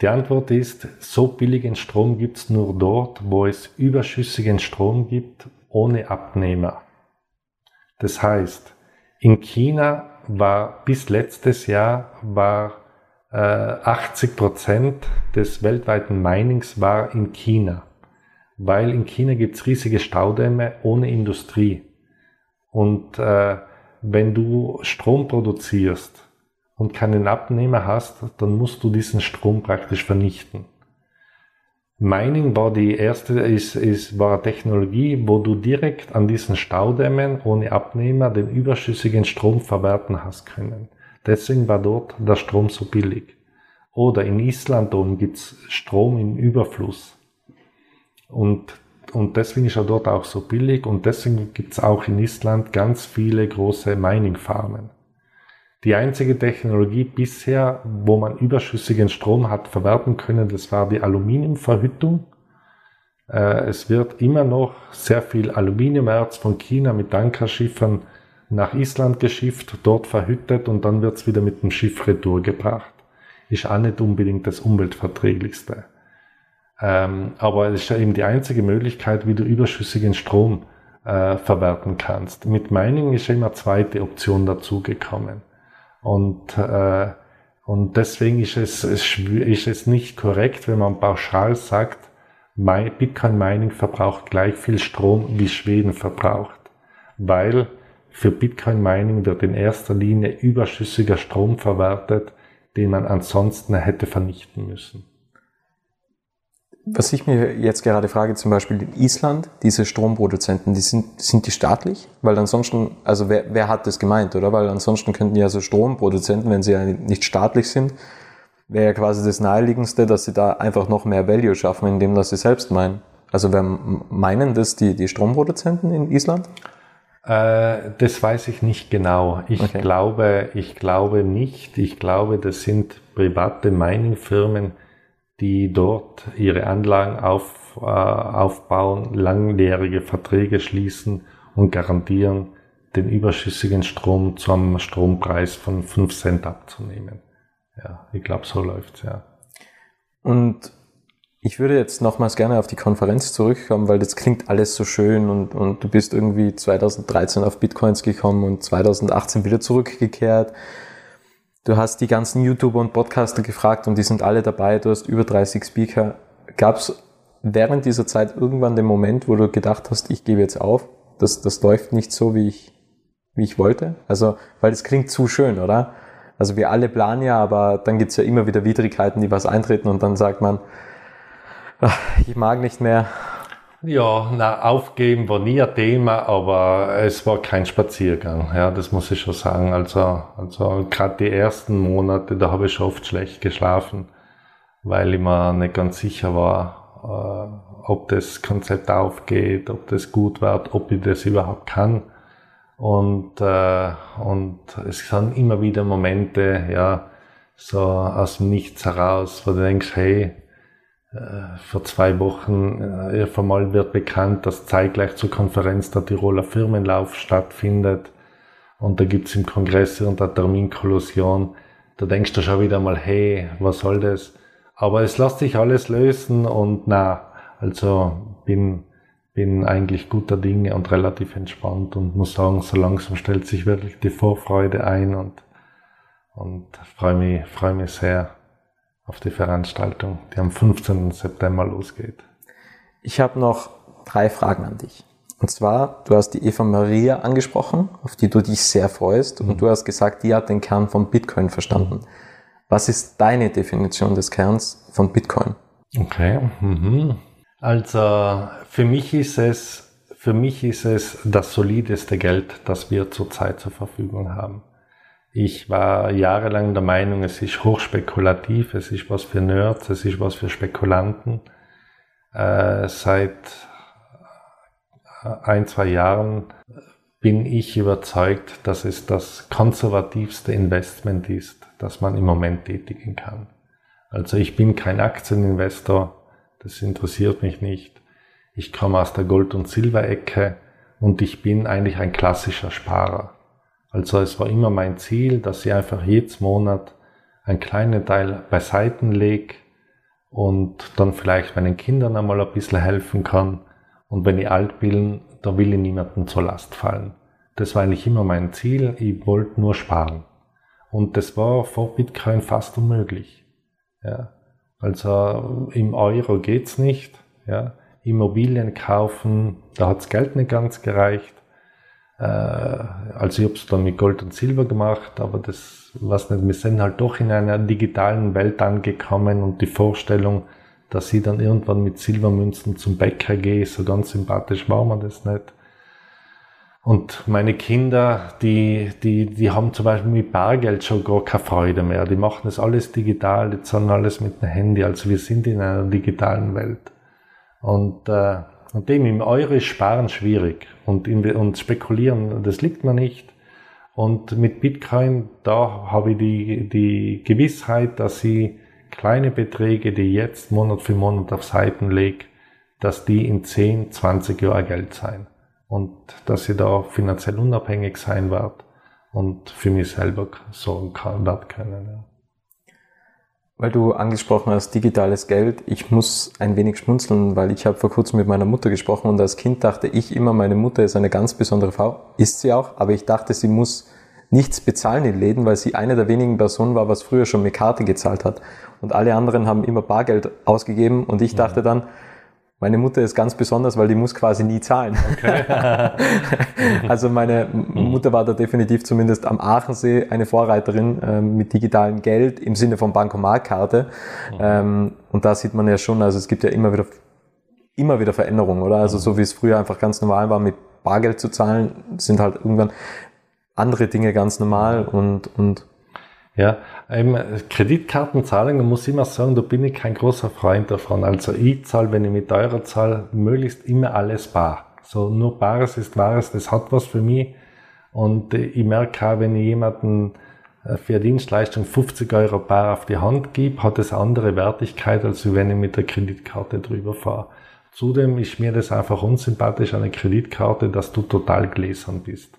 Die Antwort ist, so billigen Strom gibt es nur dort, wo es überschüssigen Strom gibt, ohne Abnehmer. Das heißt, in China war bis letztes Jahr war äh, 80 Prozent des weltweiten Minings war in China weil in China gibt's riesige Staudämme ohne Industrie. Und äh, wenn du Strom produzierst und keinen Abnehmer hast, dann musst du diesen Strom praktisch vernichten. Mining war die erste, ist, ist, war eine Technologie, wo du direkt an diesen Staudämmen ohne Abnehmer den überschüssigen Strom verwerten hast können. Deswegen war dort der Strom so billig. Oder in Island oben gibt's Strom im Überfluss. Und, und deswegen ist er dort auch so billig und deswegen gibt es auch in Island ganz viele große Mining-Farmen. Die einzige Technologie bisher, wo man überschüssigen Strom hat verwerten können, das war die Aluminiumverhüttung. Äh, es wird immer noch sehr viel Aluminiumerz von China mit Tankerschiffen nach Island geschifft, dort verhüttet und dann wird es wieder mit dem Schiff retour gebracht. Ist auch nicht unbedingt das umweltverträglichste. Ähm, aber es ist ja eben die einzige Möglichkeit, wie du überschüssigen Strom äh, verwerten kannst. Mit Mining ist ja immer zweite Option dazugekommen. Und, äh, und deswegen ist es, ist es nicht korrekt, wenn man pauschal sagt, Bitcoin Mining verbraucht gleich viel Strom, wie Schweden verbraucht. Weil für Bitcoin Mining wird in erster Linie überschüssiger Strom verwertet, den man ansonsten hätte vernichten müssen. Was ich mir jetzt gerade frage, zum Beispiel in Island, diese Stromproduzenten, die sind, sind die staatlich? Weil ansonsten, also wer, wer hat das gemeint, oder? Weil ansonsten könnten ja so Stromproduzenten, wenn sie ja nicht staatlich sind, wäre ja quasi das Naheliegendste, dass sie da einfach noch mehr Value schaffen, indem dass sie selbst meinen. Also wer meinen das die, die Stromproduzenten in Island? Äh, das weiß ich nicht genau. Ich okay. glaube, ich glaube nicht. Ich glaube, das sind private Mining-Firmen, die dort ihre Anlagen auf, äh, aufbauen, langjährige Verträge schließen und garantieren, den überschüssigen Strom zum Strompreis von 5 Cent abzunehmen. Ja, ich glaube, so läuft's ja. Und ich würde jetzt nochmals gerne auf die Konferenz zurückkommen, weil das klingt alles so schön und, und du bist irgendwie 2013 auf Bitcoins gekommen und 2018 wieder zurückgekehrt. Du hast die ganzen YouTuber und Podcaster gefragt und die sind alle dabei. Du hast über 30 Speaker. Gab es während dieser Zeit irgendwann den Moment, wo du gedacht hast, ich gebe jetzt auf? Das, das läuft nicht so, wie ich, wie ich wollte? Also, weil das klingt zu schön, oder? Also wir alle planen ja, aber dann gibt's ja immer wieder Widrigkeiten, die was eintreten und dann sagt man, ach, ich mag nicht mehr, ja, na, aufgeben war nie ein Thema, aber es war kein Spaziergang. Ja, das muss ich schon sagen. Also, also gerade die ersten Monate, da habe ich schon oft schlecht geschlafen, weil ich mir nicht ganz sicher war, äh, ob das Konzept aufgeht, ob das gut wird, ob ich das überhaupt kann. Und, äh, und es sind immer wieder Momente, ja, so aus dem Nichts heraus, wo du denkst, hey, vor zwei Wochen äh, einmal wird bekannt, dass zeitgleich zur Konferenz der Tiroler Firmenlauf stattfindet. Und da gibt's im Kongress und der Terminkollusion. Da denkst du schon wieder mal, hey, was soll das? Aber es lässt sich alles lösen und na, also bin, bin eigentlich guter Dinge und relativ entspannt und muss sagen, so langsam stellt sich wirklich die Vorfreude ein und, und freue mich, freue mich sehr auf die Veranstaltung, die am 15. September losgeht. Ich habe noch drei Fragen an dich. Und zwar, du hast die Eva Maria angesprochen, auf die du dich sehr freust. Mhm. Und du hast gesagt, die hat den Kern von Bitcoin verstanden. Was ist deine Definition des Kerns von Bitcoin? Okay. Mhm. Also für mich ist es, für mich ist es das solideste Geld, das wir zurzeit zur Verfügung haben. Ich war jahrelang der Meinung, es ist hochspekulativ, es ist was für Nerds, es ist was für Spekulanten. Äh, seit äh, ein, zwei Jahren bin ich überzeugt, dass es das konservativste Investment ist, das man im Moment tätigen kann. Also ich bin kein Aktieninvestor, das interessiert mich nicht. Ich komme aus der Gold- und Silberecke und ich bin eigentlich ein klassischer Sparer. Also es war immer mein Ziel, dass ich einfach jedes Monat einen kleinen Teil beiseiten lege und dann vielleicht meinen Kindern einmal ein bisschen helfen kann. Und wenn ich alt bin, da will ich niemandem zur Last fallen. Das war eigentlich immer mein Ziel. Ich wollte nur sparen. Und das war vor Bitcoin fast unmöglich. Ja. Also im Euro geht's nicht. Ja. Immobilien kaufen, da hat's Geld nicht ganz gereicht. Äh, also ich habe es dann mit Gold und Silber gemacht, aber das, was nicht, wir sind halt doch in einer digitalen Welt angekommen und die Vorstellung, dass ich dann irgendwann mit Silbermünzen zum Bäcker gehe, so ganz sympathisch war mir das nicht. Und meine Kinder, die, die, die haben zum Beispiel mit Bargeld schon gar keine Freude mehr. Die machen das alles digital, die zahlen alles mit dem Handy. Also wir sind in einer digitalen Welt. Und äh, und dem im Euro ist Sparen schwierig und, und spekulieren, das liegt mir nicht. Und mit Bitcoin, da habe ich die, die Gewissheit, dass ich kleine Beträge, die jetzt Monat für Monat auf Seiten lege, dass die in 10, 20 Jahren Geld sein. Und dass ich da finanziell unabhängig sein werde und für mich selber sorgen kann, werden können. Ja. Weil du angesprochen hast, digitales Geld. Ich muss ein wenig schmunzeln, weil ich habe vor kurzem mit meiner Mutter gesprochen und als Kind dachte ich immer, meine Mutter ist eine ganz besondere Frau. Ist sie auch, aber ich dachte, sie muss nichts bezahlen in Läden, weil sie eine der wenigen Personen war, was früher schon mit Karte gezahlt hat. Und alle anderen haben immer Bargeld ausgegeben und ich dachte dann, Meine Mutter ist ganz besonders, weil die muss quasi nie zahlen. Okay. <laughs> also meine Mutter war da definitiv zumindest am Aachensee eine Vorreiterin ähm, mit digitalem Geld im Sinne von Bankomatkarte. Mhm. Ähm, und da sieht man ja schon, also es gibt ja immer wieder immer wieder Veränderungen, oder? Also so wie es früher einfach ganz normal war, mit Bargeld zu zahlen, sind halt irgendwann andere Dinge ganz normal und, und ja, ähm, Kreditkartenzahlungen muss ich immer sagen, da bin ich kein großer Freund davon. Also ich zahle, wenn ich mit Euro zahle, möglichst immer alles bar. So nur Bares ist Wahres, das hat was für mich. Und äh, ich merke auch, wenn ich jemanden äh, für Dienstleistung 50 Euro bar auf die Hand gebe, hat es andere Wertigkeit, als wenn ich mit der Kreditkarte drüber fahre. Zudem ist mir das einfach unsympathisch an der Kreditkarte, dass du total gläsern bist.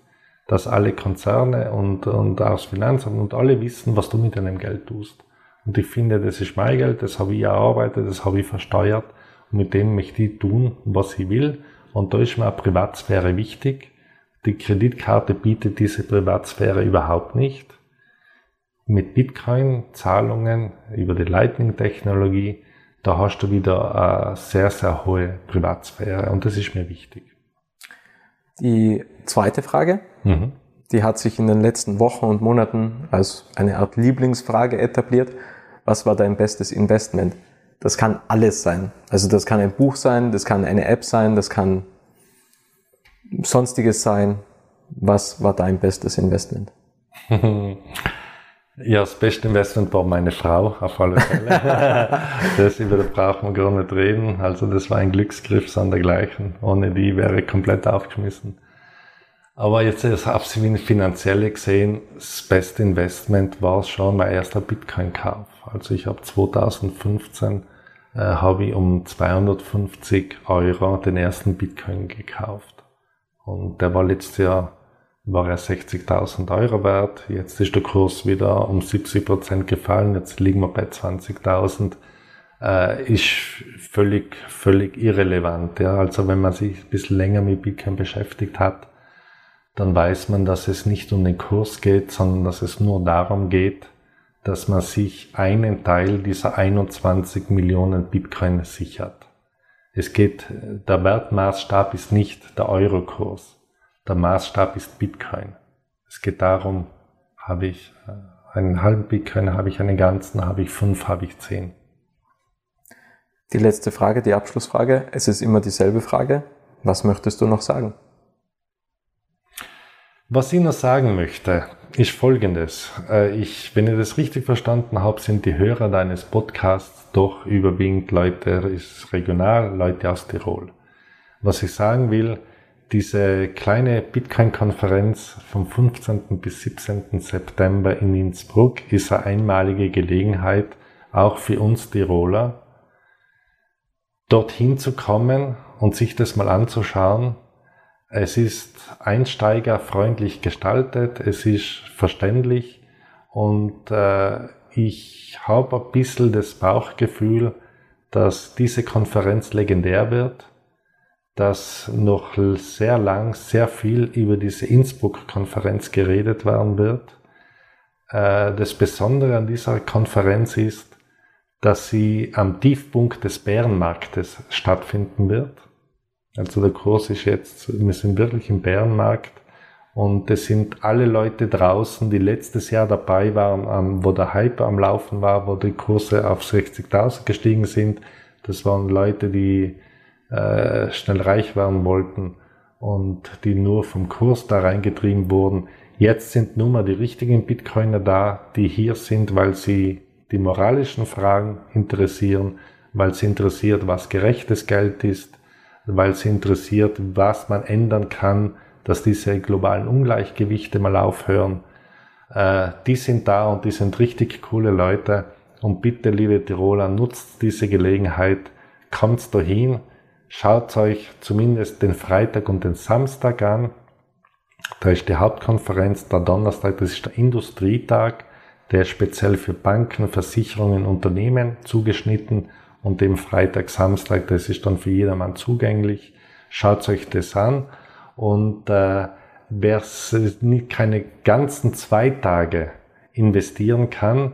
Dass alle Konzerne und, und auch das Finanzamt und alle wissen, was du mit deinem Geld tust. Und ich finde, das ist mein Geld, das habe ich erarbeitet, das habe ich versteuert und mit dem möchte ich tun, was ich will. Und da ist mir eine Privatsphäre wichtig. Die Kreditkarte bietet diese Privatsphäre überhaupt nicht. Mit Bitcoin-Zahlungen über die Lightning-Technologie da hast du wieder eine sehr, sehr hohe Privatsphäre und das ist mir wichtig. Die zweite Frage, mhm. die hat sich in den letzten Wochen und Monaten als eine Art Lieblingsfrage etabliert. Was war dein bestes Investment? Das kann alles sein. Also das kann ein Buch sein, das kann eine App sein, das kann sonstiges sein. Was war dein bestes Investment? <laughs> Ja, das beste Investment war meine Frau, auf alle Fälle. <laughs> das über das brauchen wir gar nicht reden. Also das war ein Glücksgriff sondergleichen. Ohne die wäre ich komplett aufgeschmissen. Aber jetzt auf sie finanziell gesehen, das beste Investment war schon mein erster Bitcoin-Kauf. Also ich habe 2015 äh, habe ich um 250 Euro den ersten Bitcoin gekauft. Und der war letztes Jahr war er 60.000 Euro wert. Jetzt ist der Kurs wieder um 70 Prozent gefallen. Jetzt liegen wir bei 20.000. Äh, ist völlig, völlig irrelevant. Ja. Also wenn man sich ein bisschen länger mit Bitcoin beschäftigt hat, dann weiß man, dass es nicht um den Kurs geht, sondern dass es nur darum geht, dass man sich einen Teil dieser 21 Millionen Bitcoin sichert. Es geht, der Wertmaßstab ist nicht der Eurokurs der Maßstab ist Bitcoin. Es geht darum, habe ich äh, einen halben Bitcoin, habe ich einen ganzen, habe ich fünf, habe ich zehn. Die letzte Frage, die Abschlussfrage. Es ist immer dieselbe Frage. Was möchtest du noch sagen? Was ich noch sagen möchte, ist folgendes. Äh, ich, wenn ich das richtig verstanden habe, sind die Hörer deines Podcasts doch überwiegend Leute, ist regional, Leute aus Tirol. Was ich sagen will, diese kleine Bitcoin-Konferenz vom 15. bis 17. September in Innsbruck ist eine einmalige Gelegenheit, auch für uns Tiroler, dorthin zu kommen und sich das mal anzuschauen. Es ist einsteigerfreundlich gestaltet, es ist verständlich und äh, ich habe ein bisschen das Bauchgefühl, dass diese Konferenz legendär wird dass noch sehr lang sehr viel über diese Innsbruck-Konferenz geredet werden wird. Äh, das Besondere an dieser Konferenz ist, dass sie am Tiefpunkt des Bärenmarktes stattfinden wird. Also der Kurs ist jetzt, wir sind wirklich im Bärenmarkt und es sind alle Leute draußen, die letztes Jahr dabei waren, wo der Hype am Laufen war, wo die Kurse auf 60.000 gestiegen sind. Das waren Leute, die äh, schnell reich werden wollten und die nur vom Kurs da reingetrieben wurden. Jetzt sind nun mal die richtigen Bitcoiner da, die hier sind, weil sie die moralischen Fragen interessieren, weil sie interessiert, was gerechtes Geld ist, weil sie interessiert, was man ändern kann, dass diese globalen Ungleichgewichte mal aufhören. Äh, die sind da und die sind richtig coole Leute. Und bitte, liebe Tiroler, nutzt diese Gelegenheit, kommt dahin, Schaut euch zumindest den Freitag und den Samstag an. Da ist die Hauptkonferenz, der Donnerstag, das ist der Industrietag, der ist speziell für Banken, Versicherungen, Unternehmen zugeschnitten und dem Freitag, Samstag, das ist dann für jedermann zugänglich. Schaut euch das an und äh, wer keine ganzen zwei Tage investieren kann,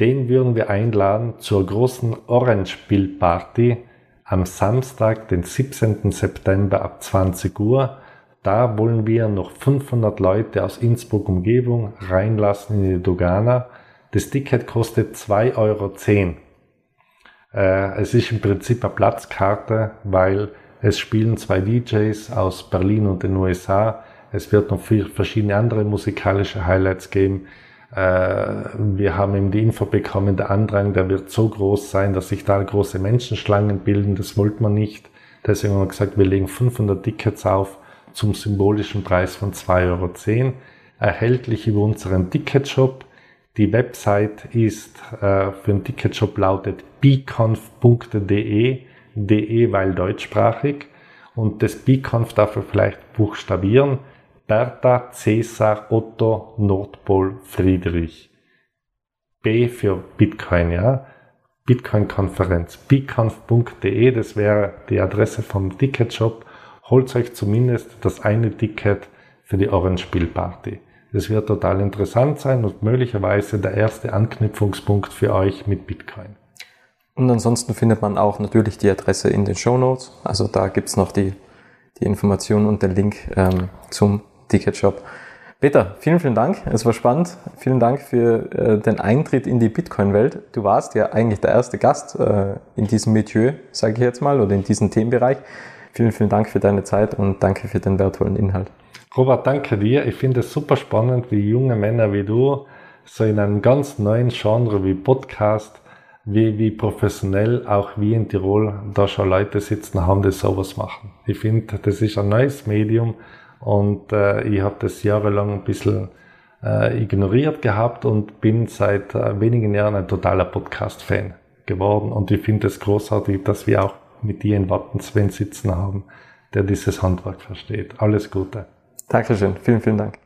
den würden wir einladen zur großen Orange Bill Party am Samstag, den 17. September ab 20 Uhr. Da wollen wir noch 500 Leute aus Innsbruck Umgebung reinlassen in die Dogana. Das Ticket kostet 2,10 Euro. Äh, es ist im Prinzip eine Platzkarte, weil es spielen zwei DJs aus Berlin und den USA. Es wird noch viel verschiedene andere musikalische Highlights geben. Äh, wir haben eben die Info bekommen, der Andrang, der wird so groß sein, dass sich da große Menschenschlangen bilden. Das wollte man nicht. Deswegen haben wir gesagt, wir legen 500 Tickets auf zum symbolischen Preis von 2,10 Euro. Erhältlich über unseren Ticketshop. Die Website ist äh, für den Ticketshop lautet beconf.de, de weil deutschsprachig. Und das beconf darf er vielleicht buchstabieren. Bertha, Cäsar, Otto, Nordpol, Friedrich. B für Bitcoin, ja. Bitcoin-Konferenz. beconf.de, das wäre die Adresse vom Ticketshop. Holt euch zumindest das eine Ticket für die Orange Spielparty. Das wird total interessant sein und möglicherweise der erste Anknüpfungspunkt für euch mit Bitcoin. Und ansonsten findet man auch natürlich die Adresse in den Show Notes. Also da gibt's noch die, die Informationen und den Link ähm, zum Ticketshop. Peter, vielen, vielen Dank. Es war spannend. Vielen Dank für äh, den Eintritt in die Bitcoin-Welt. Du warst ja eigentlich der erste Gast äh, in diesem Milieu, sage ich jetzt mal, oder in diesem Themenbereich. Vielen, vielen Dank für deine Zeit und danke für den wertvollen Inhalt. Robert, danke dir. Ich finde es super spannend, wie junge Männer wie du so in einem ganz neuen Genre wie Podcast, wie, wie professionell auch wie in Tirol da schon Leute sitzen haben, die sowas machen. Ich finde, das ist ein neues Medium und äh, ich habe das jahrelang ein bisschen äh, ignoriert gehabt und bin seit äh, wenigen Jahren ein totaler Podcast-Fan geworden. Und ich finde es großartig, dass wir auch mit dir in Wattensven sitzen haben, der dieses Handwerk versteht. Alles Gute. Dankeschön. Vielen, vielen Dank.